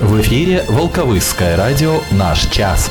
В эфире Волковысское радио «Наш час».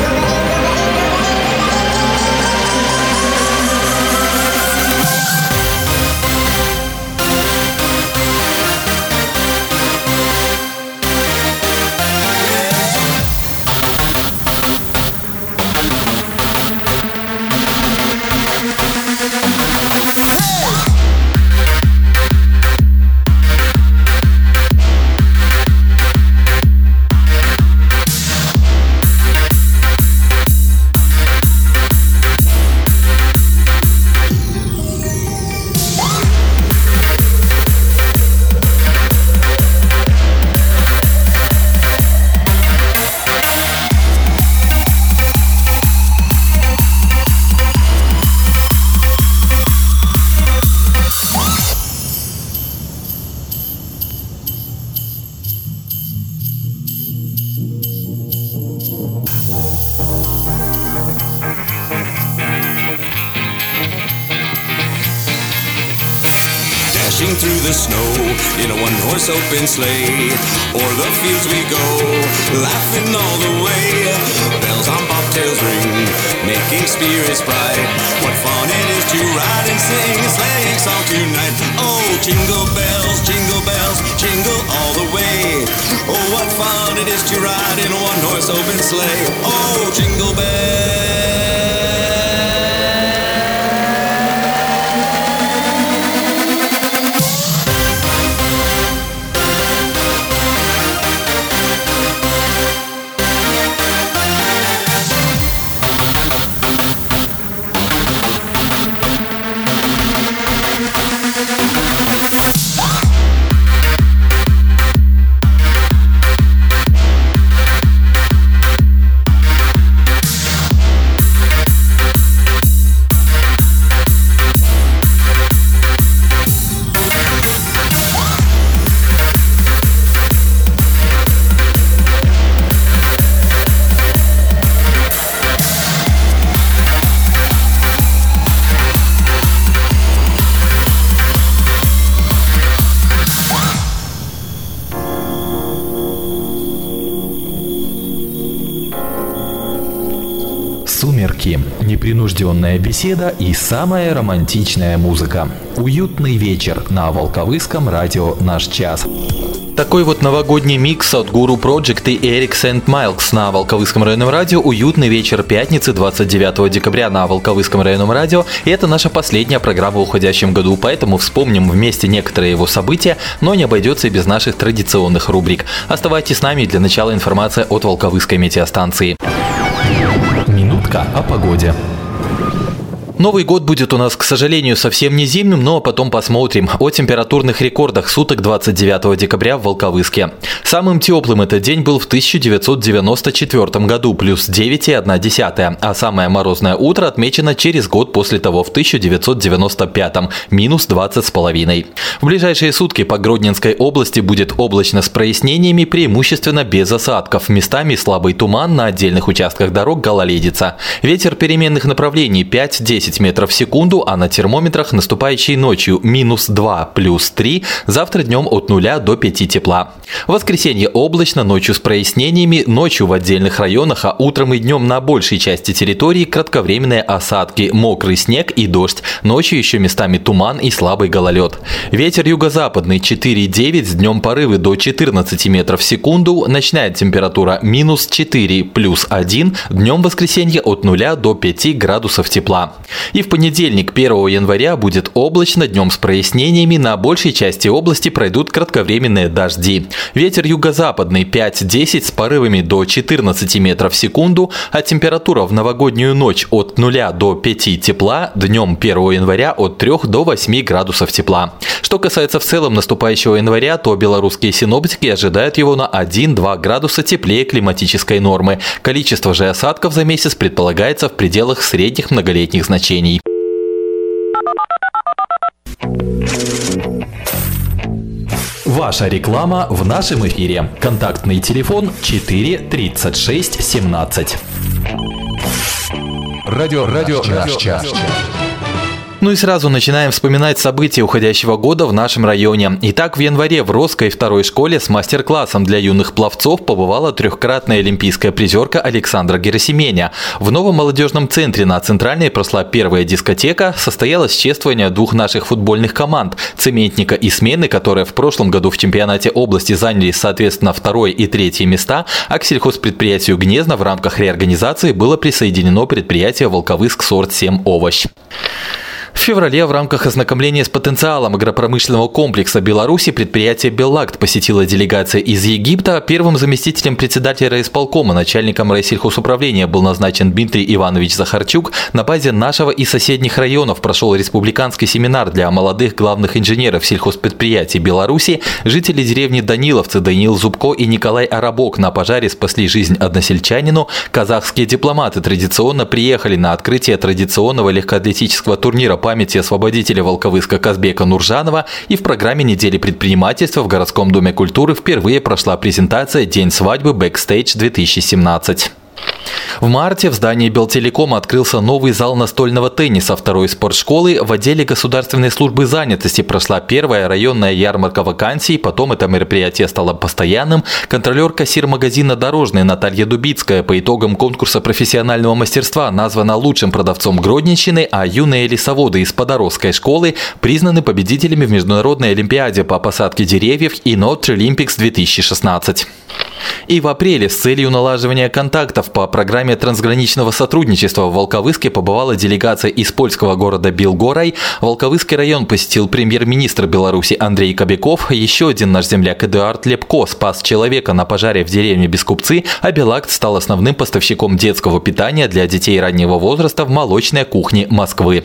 O'er the fields we go, laughing all the way. Bells on bobtails ring, making spirits bright. What fun it is to ride and sing a sleighing song tonight. Oh, jingle bells, jingle bells, jingle all the way. Oh, what fun it is to ride in a one-horse open sleigh. Oh, jingle bells. Непринужденная беседа и самая романтичная музыка. Уютный вечер на Волковыском радио «Наш час». Такой вот новогодний микс от Guru Project и Eric St. Miles на Волковыском районном радио. Уютный вечер пятницы 29 декабря на Волковыском районном радио. И это наша последняя программа в уходящем году, поэтому вспомним вместе некоторые его события, но не обойдется и без наших традиционных рубрик. Оставайтесь с нами для начала информация от Волковыской метеостанции. Минутка о погоде. Новый год будет у нас, к сожалению, совсем не зимним, но потом посмотрим. О температурных рекордах суток 29 декабря в Волковыске. Самым теплым этот день был в 1994 году, плюс 9,1, а самое морозное утро отмечено через год после того, в 1995, минус 20,5. В ближайшие сутки по Гродненской области будет облачно с прояснениями, преимущественно без осадков. Местами слабый туман, на отдельных участках дорог гололедица. Ветер переменных направлений 5-10 10 метров в секунду, а на термометрах наступающей ночью минус 2 плюс 3, завтра днем от 0 до 5 тепла. Воскресенье облачно, ночью с прояснениями, ночью в отдельных районах, а утром и днем на большей части территории кратковременные осадки, мокрый снег и дождь. Ночью еще местами туман и слабый гололед. Ветер юго-западный 4,9, с днем порывы до 14 метров в секунду, ночная температура минус 4 плюс 1, днем воскресенье от 0 до 5 градусов тепла. И в понедельник 1 января будет облачно, днем с прояснениями, на большей части области пройдут кратковременные дожди. Ветер юго-западный 5-10 с порывами до 14 метров в секунду, а температура в новогоднюю ночь от 0 до 5 тепла, днем 1 января от 3 до 8 градусов тепла. Что касается в целом наступающего января, то белорусские синоптики ожидают его на 1-2 градуса теплее климатической нормы. Количество же осадков за месяц предполагается в пределах средних многолетних значений. Ваша реклама в нашем эфире. Контактный телефон 4 36 17. Радио, радио, наш час. Ну и сразу начинаем вспоминать события уходящего года в нашем районе. Итак, в январе в Росской второй школе с мастер-классом для юных пловцов побывала трехкратная олимпийская призерка Александра Герасименя. В новом молодежном центре на Центральной прошла первая дискотека, состоялось чествование двух наших футбольных команд – «Цементника» и «Смены», которые в прошлом году в чемпионате области заняли, соответственно, второе и третье места, а к сельхозпредприятию «Гнезно» в рамках реорганизации было присоединено предприятие «Волковыск Сорт 7 Овощ». В феврале в рамках ознакомления с потенциалом агропромышленного комплекса Беларуси предприятие «Беллакт» посетила делегация из Египта. Первым заместителем председателя райисполкома, начальником райсельхозуправления был назначен Дмитрий Иванович Захарчук. На базе нашего и соседних районов прошел республиканский семинар для молодых главных инженеров сельхозпредприятий Беларуси. Жители деревни Даниловцы Даниил Зубко и Николай Арабок на пожаре спасли жизнь односельчанину. Казахские дипломаты традиционно приехали на открытие традиционного легкоатлетического турнира памяти освободителя Волковыска Казбека Нуржанова и в программе недели предпринимательства в городском доме культуры впервые прошла презентация «День свадьбы Бэкстейдж 2017». В марте в здании Белтелекома открылся новый зал настольного тенниса второй спортшколы. В отделе государственной службы занятости прошла первая районная ярмарка вакансий, потом это мероприятие стало постоянным. Контролер кассир магазина «Дорожный» Наталья Дубицкая по итогам конкурса профессионального мастерства названа лучшим продавцом Гродненщины, а юные лесоводы из Подорожской школы признаны победителями в Международной Олимпиаде по посадке деревьев и Not Olympics 2016. И в апреле с целью налаживания контактов по программе трансграничного сотрудничества в Волковыске побывала делегация из польского города Билгорай. Волковыский район посетил премьер-министр Беларуси Андрей Кобяков. Еще один наш земляк Эдуард Лепко спас человека на пожаре в деревне Бескупцы, а Белакт стал основным поставщиком детского питания для детей раннего возраста в молочной кухне Москвы.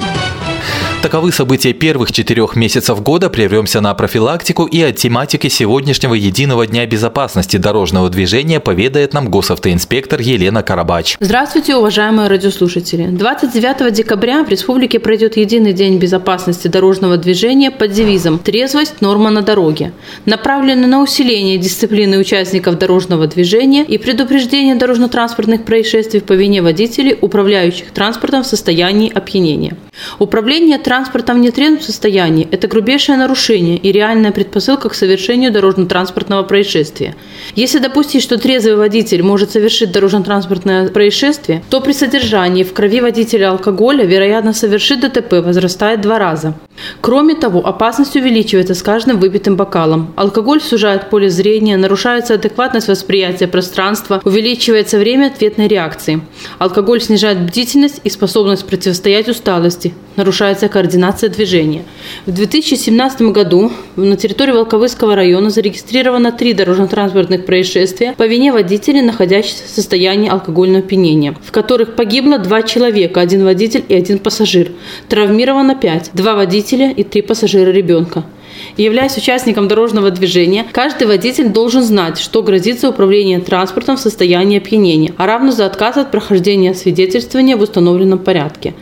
Таковы события первых четырех месяцев года. Прервемся на профилактику и от тематики сегодняшнего единого дня безопасности дорожного движения поведает нам госавтоинспектор Елена Карабач. Здравствуйте, уважаемые радиослушатели. 29 декабря в республике пройдет единый день безопасности дорожного движения под девизом «Трезвость – норма на дороге», направленный на усиление дисциплины участников дорожного движения и предупреждение дорожно-транспортных происшествий по вине водителей, управляющих транспортом в состоянии опьянения. Управление транспортом в нетрезвом состоянии – это грубейшее нарушение и реальная предпосылка к совершению дорожно-транспортного происшествия. Если допустить, что трезвый водитель может совершить дорожно-транспортное происшествие, то при содержании в крови водителя алкоголя вероятность совершить ДТП возрастает два раза. Кроме того, опасность увеличивается с каждым выпитым бокалом. Алкоголь сужает поле зрения, нарушается адекватность восприятия пространства, увеличивается время ответной реакции. Алкоголь снижает бдительность и способность противостоять усталости, нарушается координация движения. В 2017 году на территории Волковыского района зарегистрировано три дорожно-транспортных происшествия по вине водителей, находящихся в состоянии алкогольного опьянения, в которых погибло два человека, один водитель и один пассажир. Травмировано пять, два водителя и три пассажира ребенка. Являясь участником дорожного движения, каждый водитель должен знать, что грозит за управление транспортом в состоянии опьянения, а равно за отказ от прохождения свидетельствования в установленном порядке.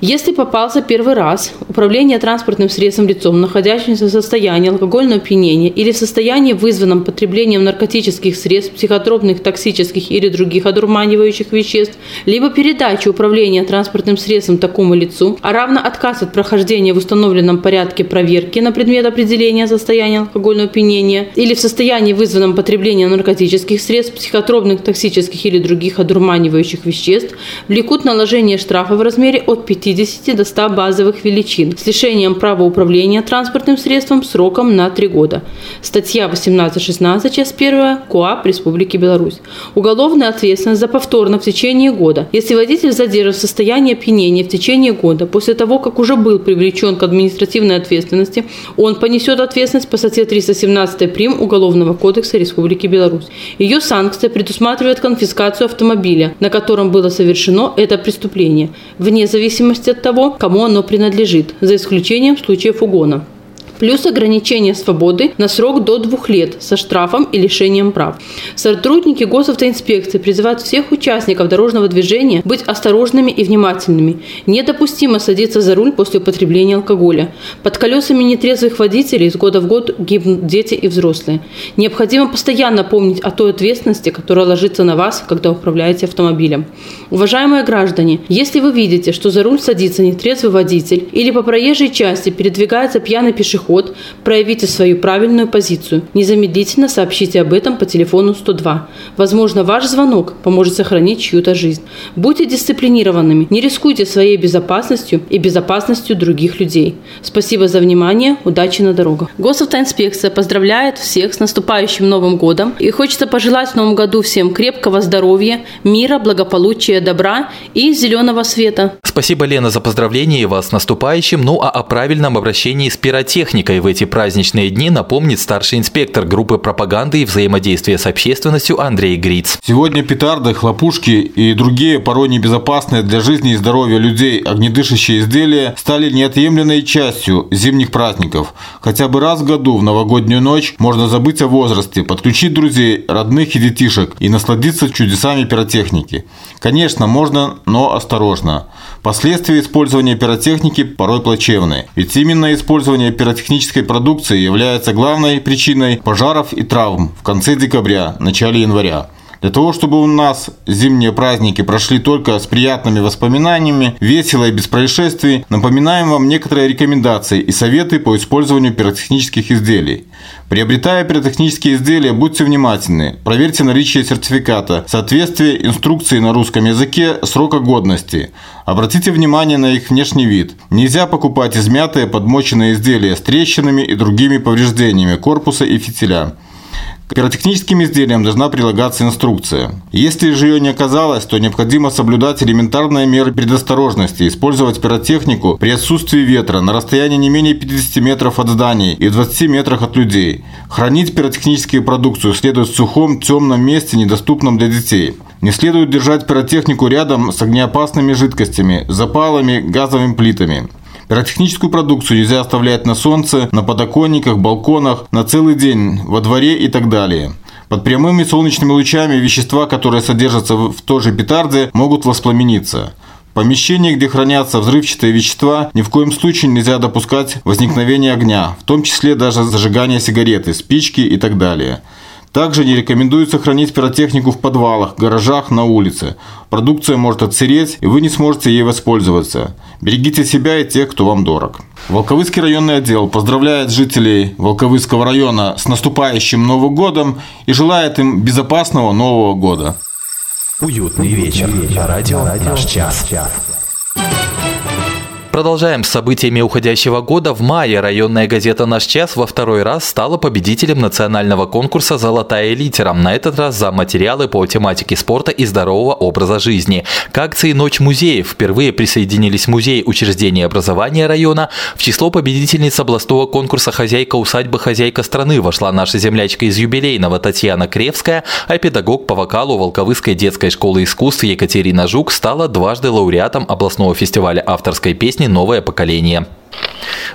Если попался первый раз, управление транспортным средством лицом, находящимся в состоянии алкогольного опьянения или в состоянии, вызванном потреблением наркотических средств, психотропных, токсических или других одурманивающих веществ, либо передачи управления транспортным средством такому лицу, а равно отказ от прохождения в установленном порядке проверки на предмет определения состояния алкогольного опьянения или в состоянии, вызванном потреблением наркотических средств, психотропных, токсических или других одурманивающих веществ, влекут наложение штрафа в размере от 50 до 100 базовых величин с лишением права управления транспортным средством сроком на 3 года. Статья 18.16, часть 1 КОАП Республики Беларусь. Уголовная ответственность за повторно в течение года. Если водитель задержан в состоянии опьянения в течение года после того, как уже был привлечен к административной ответственности, он понесет ответственность по статье 317 прим. Уголовного кодекса Республики Беларусь. Ее санкция предусматривает конфискацию автомобиля, на котором было совершено это преступление, вне зависимости от того, кому оно принадлежит, за исключением случаев угона плюс ограничение свободы на срок до двух лет со штрафом и лишением прав. Сотрудники госавтоинспекции призывают всех участников дорожного движения быть осторожными и внимательными. Недопустимо садиться за руль после употребления алкоголя. Под колесами нетрезвых водителей из года в год гибнут дети и взрослые. Необходимо постоянно помнить о той ответственности, которая ложится на вас, когда управляете автомобилем. Уважаемые граждане, если вы видите, что за руль садится нетрезвый водитель или по проезжей части передвигается пьяный пешеход, подход, проявите свою правильную позицию. Незамедлительно сообщите об этом по телефону 102. Возможно, ваш звонок поможет сохранить чью-то жизнь. Будьте дисциплинированными, не рискуйте своей безопасностью и безопасностью других людей. Спасибо за внимание, удачи на дорогах. Госавтоинспекция поздравляет всех с наступающим Новым годом и хочется пожелать в Новом году всем крепкого здоровья, мира, благополучия, добра и зеленого света. Спасибо, Лена, за поздравление вас с наступающим. Ну а о правильном обращении с пиротехникой техникой в эти праздничные дни напомнит старший инспектор группы пропаганды и взаимодействия с общественностью Андрей Гриц. Сегодня петарды, хлопушки и другие порой небезопасные для жизни и здоровья людей огнедышащие изделия стали неотъемлемой частью зимних праздников. Хотя бы раз в году в новогоднюю ночь можно забыть о возрасте, подключить друзей, родных и детишек и насладиться чудесами пиротехники. Конечно, можно, но осторожно. Последствия использования пиротехники порой плачевны. Ведь именно использование пиротехнической продукции является главной причиной пожаров и травм в конце декабря, начале января. Для того, чтобы у нас зимние праздники прошли только с приятными воспоминаниями, весело и без происшествий, напоминаем вам некоторые рекомендации и советы по использованию пиротехнических изделий. Приобретая пиротехнические изделия, будьте внимательны. Проверьте наличие сертификата, соответствие инструкции на русском языке срока годности. Обратите внимание на их внешний вид. Нельзя покупать измятые подмоченные изделия с трещинами и другими повреждениями корпуса и фитиля. К пиротехническим изделиям должна прилагаться инструкция. Если же ее не оказалось, то необходимо соблюдать элементарные меры предосторожности, использовать пиротехнику при отсутствии ветра на расстоянии не менее 50 метров от зданий и 20 метрах от людей. Хранить пиротехническую продукцию следует в сухом, темном месте, недоступном для детей. Не следует держать пиротехнику рядом с огнеопасными жидкостями, запалами, газовыми плитами. Пиротехническую продукцию нельзя оставлять на солнце, на подоконниках, балконах, на целый день, во дворе и так далее. Под прямыми солнечными лучами вещества, которые содержатся в той же петарде, могут воспламениться. В помещении, где хранятся взрывчатые вещества, ни в коем случае нельзя допускать возникновения огня, в том числе даже зажигание сигареты, спички и так далее. Также не рекомендуется хранить пиротехнику в подвалах, гаражах, на улице. Продукция может отсыреть, и вы не сможете ей воспользоваться. Берегите себя и тех, кто вам дорог. Волковыский районный отдел поздравляет жителей Волковыского района с наступающим Новым годом и желает им безопасного Нового года. Уютный вечер. Радио «Наш час». Продолжаем с событиями уходящего года. В мае районная газета «Наш час» во второй раз стала победителем национального конкурса «Золотая литера». На этот раз за материалы по тематике спорта и здорового образа жизни. К акции «Ночь музеев» впервые присоединились музей учреждения образования района. В число победительниц областного конкурса «Хозяйка усадьбы. Хозяйка страны» вошла наша землячка из юбилейного Татьяна Кревская, а педагог по вокалу Волковыской детской школы искусств Екатерина Жук стала дважды лауреатом областного фестиваля авторской песни «Новое поколение».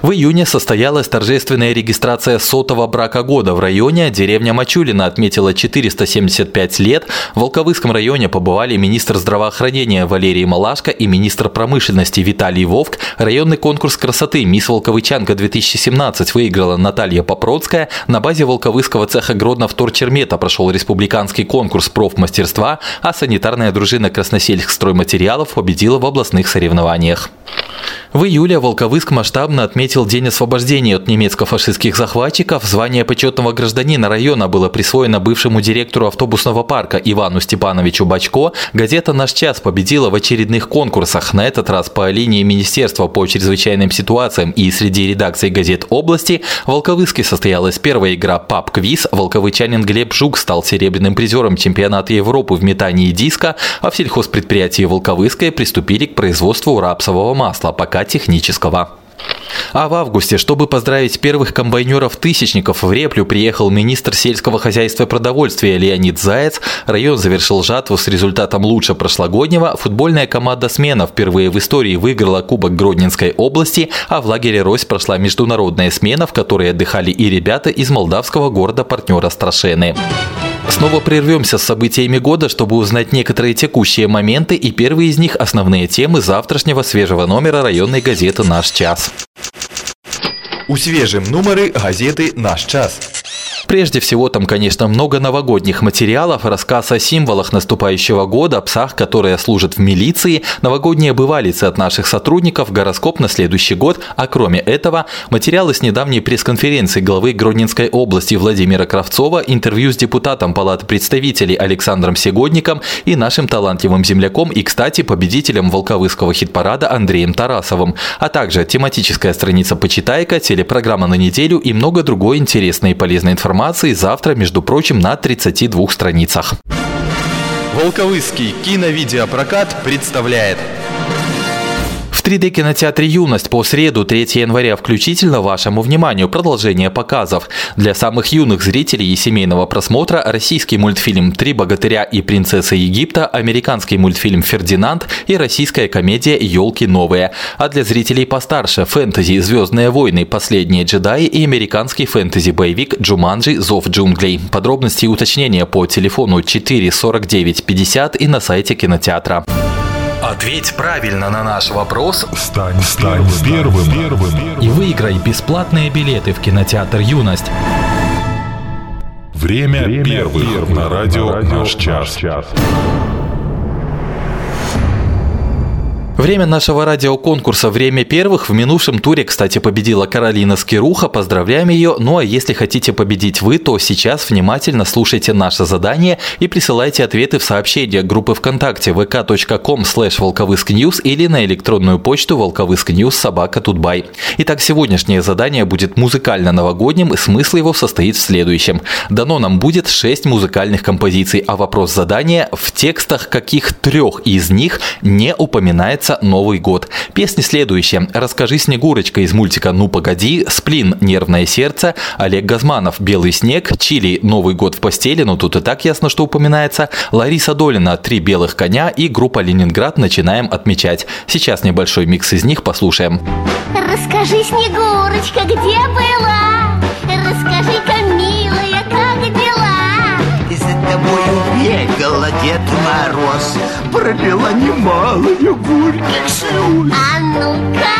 В июне состоялась торжественная регистрация сотого брака года в районе. Деревня Мачулина отметила 475 лет. В Волковыском районе побывали министр здравоохранения Валерий Малашко и министр промышленности Виталий Вовк. Районный конкурс красоты «Мисс Волковычанка-2017» выиграла Наталья Попроцкая. На базе Волковыского цеха Гродно Вторчермета прошел республиканский конкурс профмастерства, а санитарная дружина Красносельск стройматериалов победила в областных соревнованиях. В июле Волковыск масштабно отметил День освобождения от немецко-фашистских захватчиков. Звание почетного гражданина района было присвоено бывшему директору автобусного парка Ивану Степановичу Бачко. Газета «Наш час» победила в очередных конкурсах. На этот раз по линии Министерства по чрезвычайным ситуациям и среди редакций газет области в Волковыске состоялась первая игра «Pub-quiz». Волковычанин Глеб Жук стал серебряным призером чемпионата Европы в метании диска, а в сельхозпредприятии Волковыское приступили к производству рапсового масла, пока технического. А в августе, чтобы поздравить первых комбайнеров-тысячников, в Реплю приехал министр сельского хозяйства и продовольствия Леонид Заяц. Район завершил жатву с результатом лучше прошлогоднего. Футбольная команда «Смена» впервые в истории выиграла Кубок Гродненской области, а в лагере «Рось» прошла международная смена, в которой отдыхали и ребята из молдавского города-партнера Страшены. Снова прервемся с событиями года, чтобы узнать некоторые текущие моменты и первые из них – основные темы завтрашнего свежего номера районной газеты «Наш час». У свежим номеры газеты «Наш час». Прежде всего, там, конечно, много новогодних материалов, рассказ о символах наступающего года, псах, которые служат в милиции, новогодние бывалицы от наших сотрудников, гороскоп на следующий год, а кроме этого, материалы с недавней пресс-конференции главы Гродненской области Владимира Кравцова, интервью с депутатом Палаты представителей Александром Сегодником и нашим талантливым земляком и, кстати, победителем Волковыского хит-парада Андреем Тарасовым, а также тематическая страница «Почитайка», телепрограмма на неделю и много другой интересной и полезной информации информации завтра, между прочим, на 32 страницах. Волковыский киновидеопрокат представляет 3D-кинотеатре «Юность» по среду 3 января включительно вашему вниманию продолжение показов. Для самых юных зрителей и семейного просмотра российский мультфильм «Три богатыря и принцесса Египта», американский мультфильм «Фердинанд» и российская комедия «Елки новые». А для зрителей постарше – фэнтези «Звездные войны. Последние джедаи» и американский фэнтези-боевик «Джуманджи. Зов джунглей». Подробности и уточнения по телефону 4 49 50 и на сайте кинотеатра. Ответь правильно на наш вопрос. Стань, стань первым, первым, первым. И выиграй бесплатные билеты в кинотеатр «Юность». Время, Время первых, первых на радио, на радио «Наш час». час. Время нашего радиоконкурса «Время первых» в минувшем туре, кстати, победила Каролина Скируха. Поздравляем ее. Ну а если хотите победить вы, то сейчас внимательно слушайте наше задание и присылайте ответы в сообщение группы ВКонтакте vk.com slash волковыскньюз или на электронную почту волковыскньюз собака тутбай. Итак, сегодняшнее задание будет музыкально-новогодним и смысл его состоит в следующем. Дано нам будет 6 музыкальных композиций, а вопрос задания в текстах каких трех из них не упоминается Начинается Новый год. Песни следующие. «Расскажи, Снегурочка» из мультика «Ну погоди», «Сплин. Нервное сердце», Олег Газманов «Белый снег», Чили «Новый год в постели», но тут и так ясно, что упоминается, Лариса Долина «Три белых коня» и группа «Ленинград» начинаем отмечать. Сейчас небольшой микс из них послушаем. Расскажи, Снегурочка, где была? Расскажи-ка, Дед Мороз Пролила немало горьких слез А ну-ка,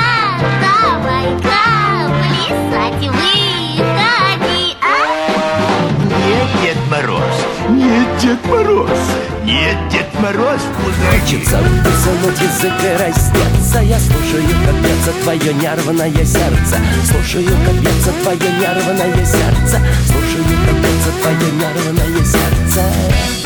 давай-ка плясать выходи, а? Нет, Дед Мороз, нет, Дед Мороз Нет, Дед Мороз, Хочется высунуть язык и раздеться. Я слушаю, как бьется твое нервное сердце. Слушаю, как бьется твое нервное сердце. Слушаю, как бьется твое нервное сердце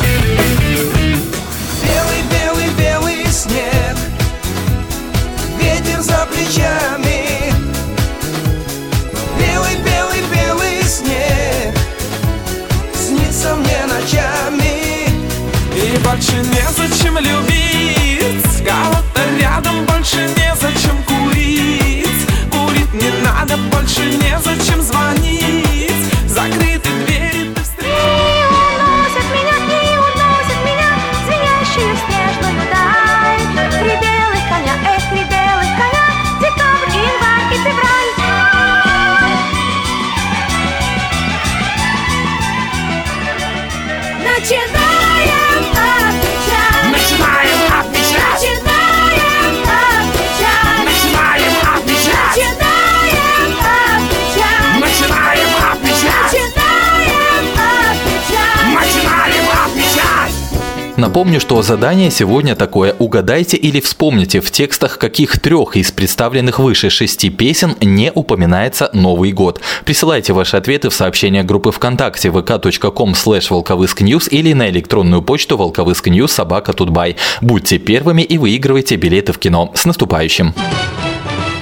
Напомню, что задание сегодня такое. Угадайте или вспомните, в текстах каких трех из представленных выше шести песен не упоминается Новый год. Присылайте ваши ответы в сообщения группы ВКонтакте vk.com slash волковыскньюз или на электронную почту волковыскньюз собака тутбай. Будьте первыми и выигрывайте билеты в кино. С наступающим!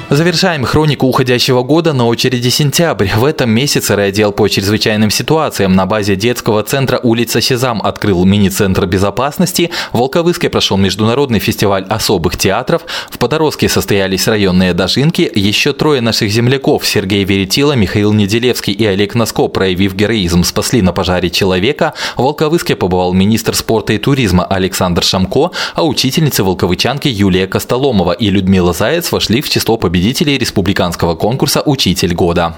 Завершаем хронику уходящего года на очереди сентябрь. В этом месяце райотдел по чрезвычайным ситуациям на базе детского центра улица Сезам открыл мини-центр безопасности. В Волковыске прошел международный фестиваль особых театров. В Подороске состоялись районные дожинки. Еще трое наших земляков Сергей Веретила, Михаил Неделевский и Олег Носко, проявив героизм, спасли на пожаре человека. В Волковыске побывал министр спорта и туризма Александр Шамко, а учительницы волковычанки Юлия Костоломова и Людмила Заяц вошли в число победителей республиканского конкурса «Учитель года».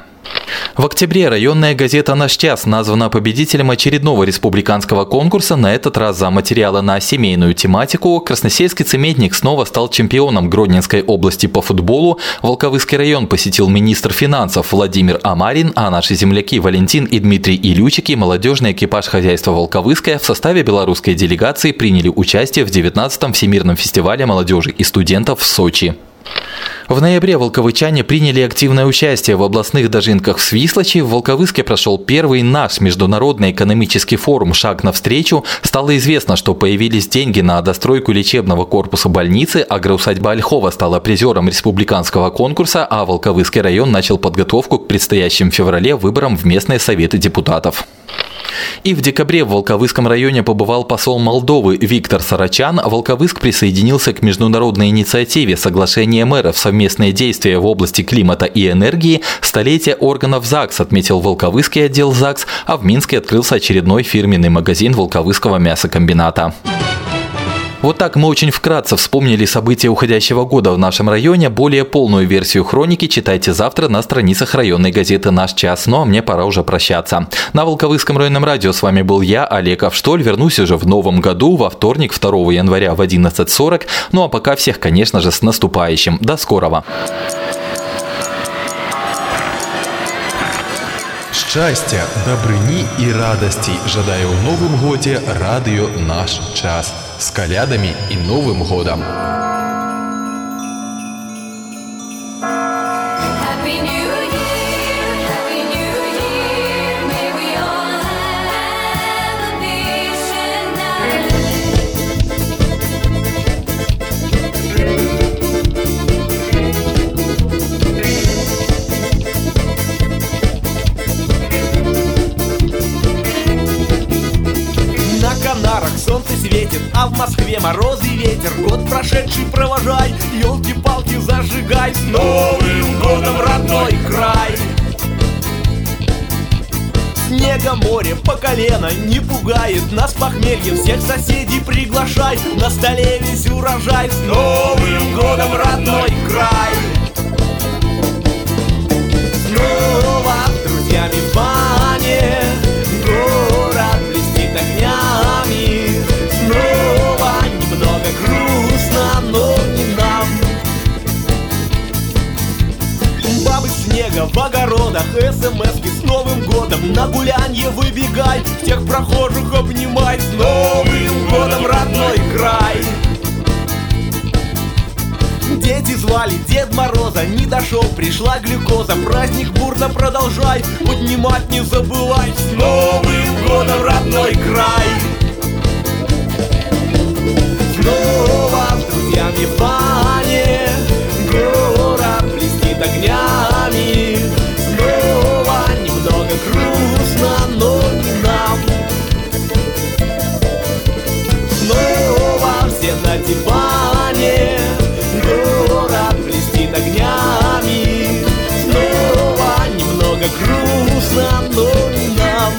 В октябре районная газета «Наш час» названа победителем очередного республиканского конкурса, на этот раз за материалы на семейную тематику. Красносельский цементник снова стал чемпионом Гродненской области по футболу. Волковыский район посетил министр финансов Владимир Амарин, а наши земляки Валентин и Дмитрий Илючики, молодежный экипаж хозяйства Волковыское в составе белорусской делегации приняли участие в 19-м Всемирном фестивале молодежи и студентов в Сочи. В ноябре волковычане приняли активное участие в областных дожинках в Свислочи. В Волковыске прошел первый наш международный экономический форум «Шаг навстречу». Стало известно, что появились деньги на достройку лечебного корпуса больницы. Агроусадьба Ольхова стала призером республиканского конкурса, а Волковыский район начал подготовку к предстоящим в феврале выборам в местные советы депутатов. И в декабре в Волковыском районе побывал посол Молдовы Виктор Сарачан. Волковыск присоединился к международной инициативе «Соглашение мэров. Совместные действия в области климата и энергии. Столетие органов ЗАГС», отметил Волковыский отдел ЗАГС, а в Минске открылся очередной фирменный магазин Волковыского мясокомбината. Вот так мы очень вкратце вспомнили события уходящего года в нашем районе. Более полную версию хроники читайте завтра на страницах районной газеты «Наш час». Ну а мне пора уже прощаться. На Волковыском районном радио с вами был я, Олег Авштоль. Вернусь уже в новом году, во вторник, 2 января в 11.40. Ну а пока всех, конечно же, с наступающим. До скорого. Шчасця, дабрыні і радасцей жадае ў новым годзе радыё наш час с колядами и Новым годом! Провожай, елки-палки зажигай С Новым годом, родной край! Снега море по колено не пугает Нас похмелье, всех соседей приглашай На столе весь урожай С Новым годом, родной край! Снова друзьями в огородах, смски с Новым годом. На гулянье выбегай, всех прохожих обнимай. С Новым годом, родной край! Дети звали Дед Мороза, не дошел, пришла глюкоза. Праздник бурно продолжай, поднимать не забывай. С Новым годом, родной край! Снова с друзьями в бане но не нам.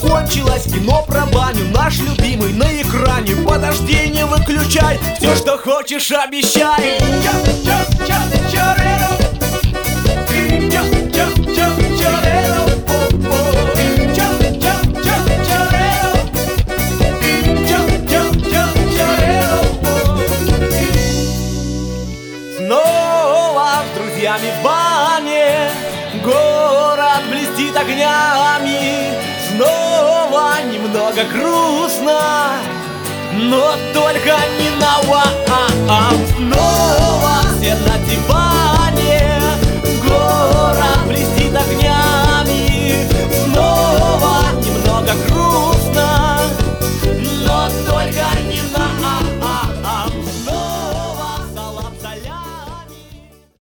Кончилось кино про баню Наш любимый на экране. Подожди, не выключай Все, что хочешь, обещай